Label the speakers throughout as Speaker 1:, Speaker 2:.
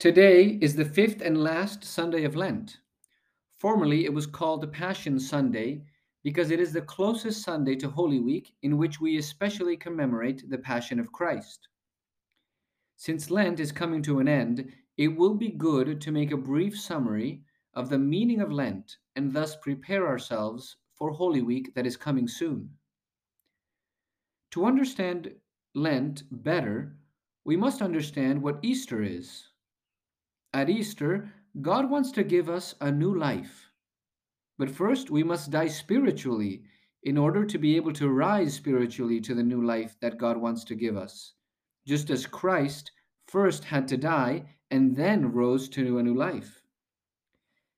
Speaker 1: Today is the fifth and last Sunday of Lent. Formerly, it was called the Passion Sunday because it is the closest Sunday to Holy Week in which we especially commemorate the Passion of Christ. Since Lent is coming to an end, it will be good to make a brief summary of the meaning of Lent and thus prepare ourselves for Holy Week that is coming soon. To understand Lent better, we must understand what Easter is. At Easter, God wants to give us a new life. But first, we must die spiritually in order to be able to rise spiritually to the new life that God wants to give us. Just as Christ first had to die and then rose to a new life.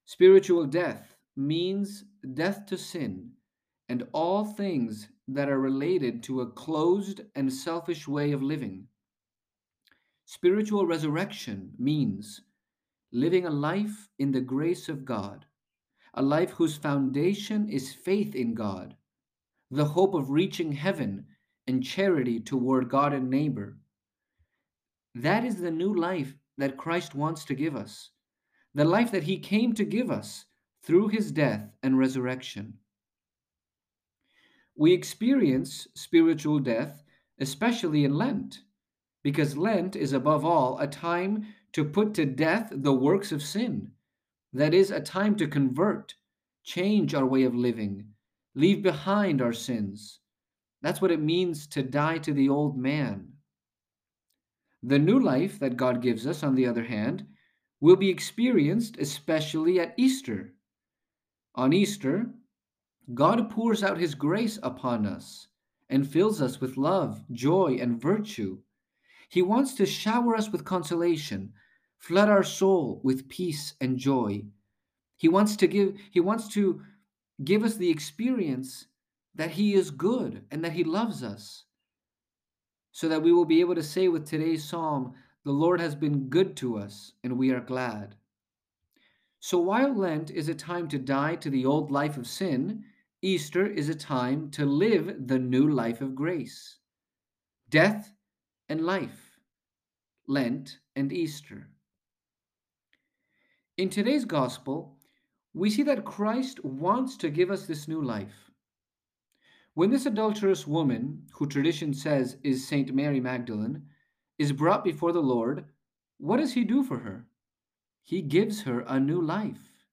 Speaker 1: Spiritual death means death to sin and all things that are related to a closed and selfish way of living. Spiritual resurrection means living a life in the grace of God, a life whose foundation is faith in God, the hope of reaching heaven, and charity toward God and neighbor. That is the new life that Christ wants to give us, the life that He came to give us through His death and resurrection. We experience spiritual death, especially in Lent, because Lent is above all a time to put to death the works of sin. That is, a time to convert, change our way of living, leave behind our sins. That's what it means to die to the old man. The new life that God gives us, on the other hand, will be experienced especially at Easter. On Easter, God pours out his grace upon us and fills us with love, joy, and virtue. He wants to shower us with consolation, flood our soul with peace and joy. He wants to give he wants to give us the experience that he is good and that he loves us. So that we will be able to say with today's psalm, the Lord has been good to us and we are glad. So while Lent is a time to die to the old life of sin, Easter is a time to live the new life of grace. Death and life, Lent and Easter. In today's gospel, we see that Christ wants to give us this new life. When this adulterous woman, who tradition says is Saint Mary Magdalene, is brought before the Lord, what does he do for her? He gives her a new life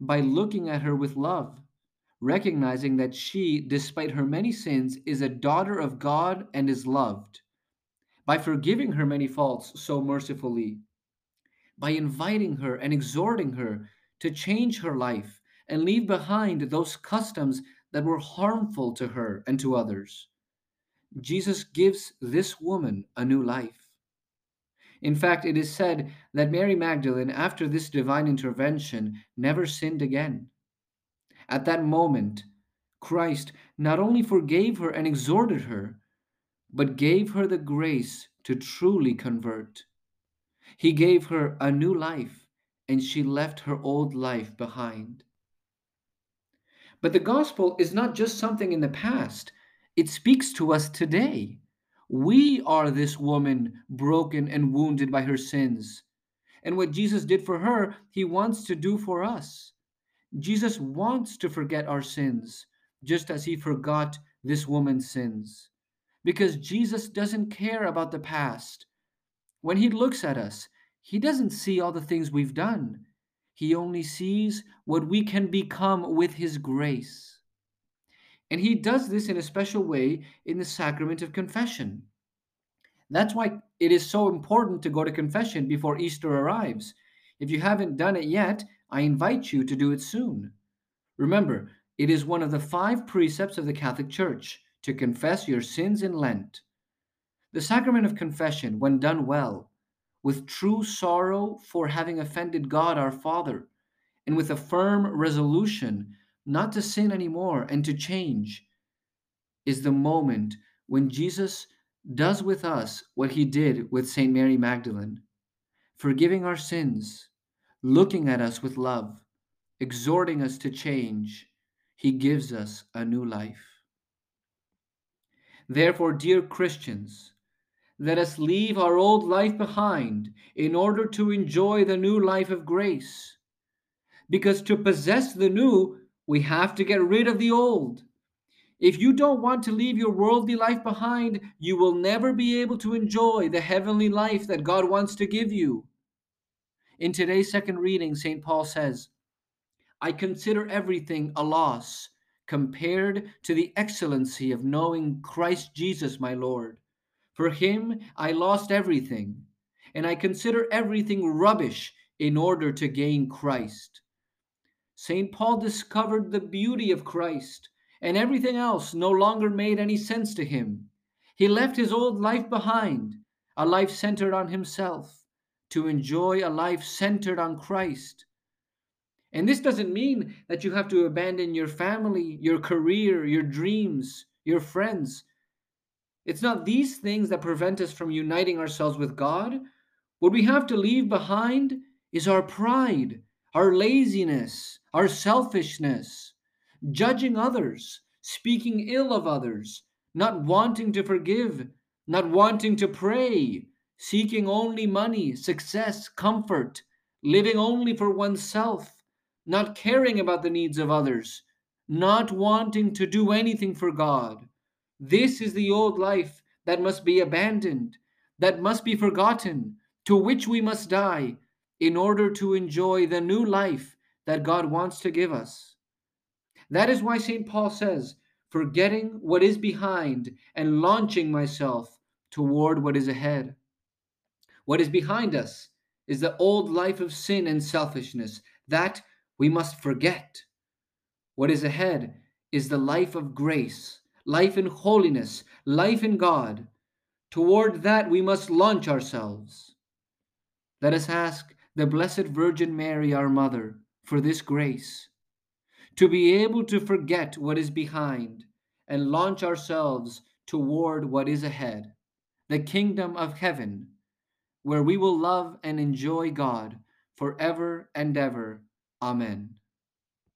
Speaker 1: by looking at her with love, recognizing that she, despite her many sins, is a daughter of God and is loved, by forgiving her many faults so mercifully, by inviting her and exhorting her to change her life and leave behind those customs that were harmful to her and to others. Jesus gives this woman a new life. In fact, it is said that Mary Magdalene, after this divine intervention, never sinned again. At that moment, Christ not only forgave her and exhorted her, but gave her the grace to truly convert. He gave her a new life, and she left her old life behind. But the gospel is not just something in the past, it speaks to us today. We are this woman broken and wounded by her sins. And what Jesus did for her, he wants to do for us. Jesus wants to forget our sins, just as he forgot this woman's sins. Because Jesus doesn't care about the past. When he looks at us, he doesn't see all the things we've done. He only sees what we can become with his grace. And he does this in a special way in the sacrament of confession. That's why it is so important to go to confession before Easter arrives. If you haven't done it yet, I invite you to do it soon. Remember, it is one of the five precepts of the Catholic Church to confess your sins in Lent. The sacrament of confession, when done well, with true sorrow for having offended God our Father, and with a firm resolution not to sin anymore and to change, is the moment when Jesus does with us what he did with St. Mary Magdalene, forgiving our sins, looking at us with love, exhorting us to change. He gives us a new life. Therefore, dear Christians, let us leave our old life behind in order to enjoy the new life of grace. Because to possess the new, we have to get rid of the old. If you don't want to leave your worldly life behind, you will never be able to enjoy the heavenly life that God wants to give you. In today's second reading, St. Paul says, I consider everything a loss compared to the excellency of knowing Christ Jesus my Lord. For him I lost everything, and I consider everything rubbish in order to gain Christ. St. Paul discovered the beauty of Christ, and everything else no longer made any sense to him. He left his old life behind, a life centered on himself, to enjoy a life centered on Christ. And this doesn't mean that you have to abandon your family, your career, your dreams, your friends. It's not these things that prevent us from uniting ourselves with God. What we have to leave behind is our pride, our laziness, our selfishness, judging others, speaking ill of others, not wanting to forgive, not wanting to pray, seeking only money, success, comfort, living only for oneself not caring about the needs of others, not wanting to do anything for God. This is the old life that must be abandoned, that must be forgotten, to which we must die in order to enjoy the new life that God wants to give us. That is why St. Paul says, forgetting what is behind and launching myself toward what is ahead. What is behind us is the old life of sin and selfishness, that we must forget. What is ahead is the life of grace, life in holiness, life in God. Toward that we must launch ourselves. Let us ask the Blessed Virgin Mary, our Mother, for this grace to be able to forget what is behind and launch ourselves toward what is ahead, the kingdom of heaven, where we will love and enjoy God forever and ever. Amen.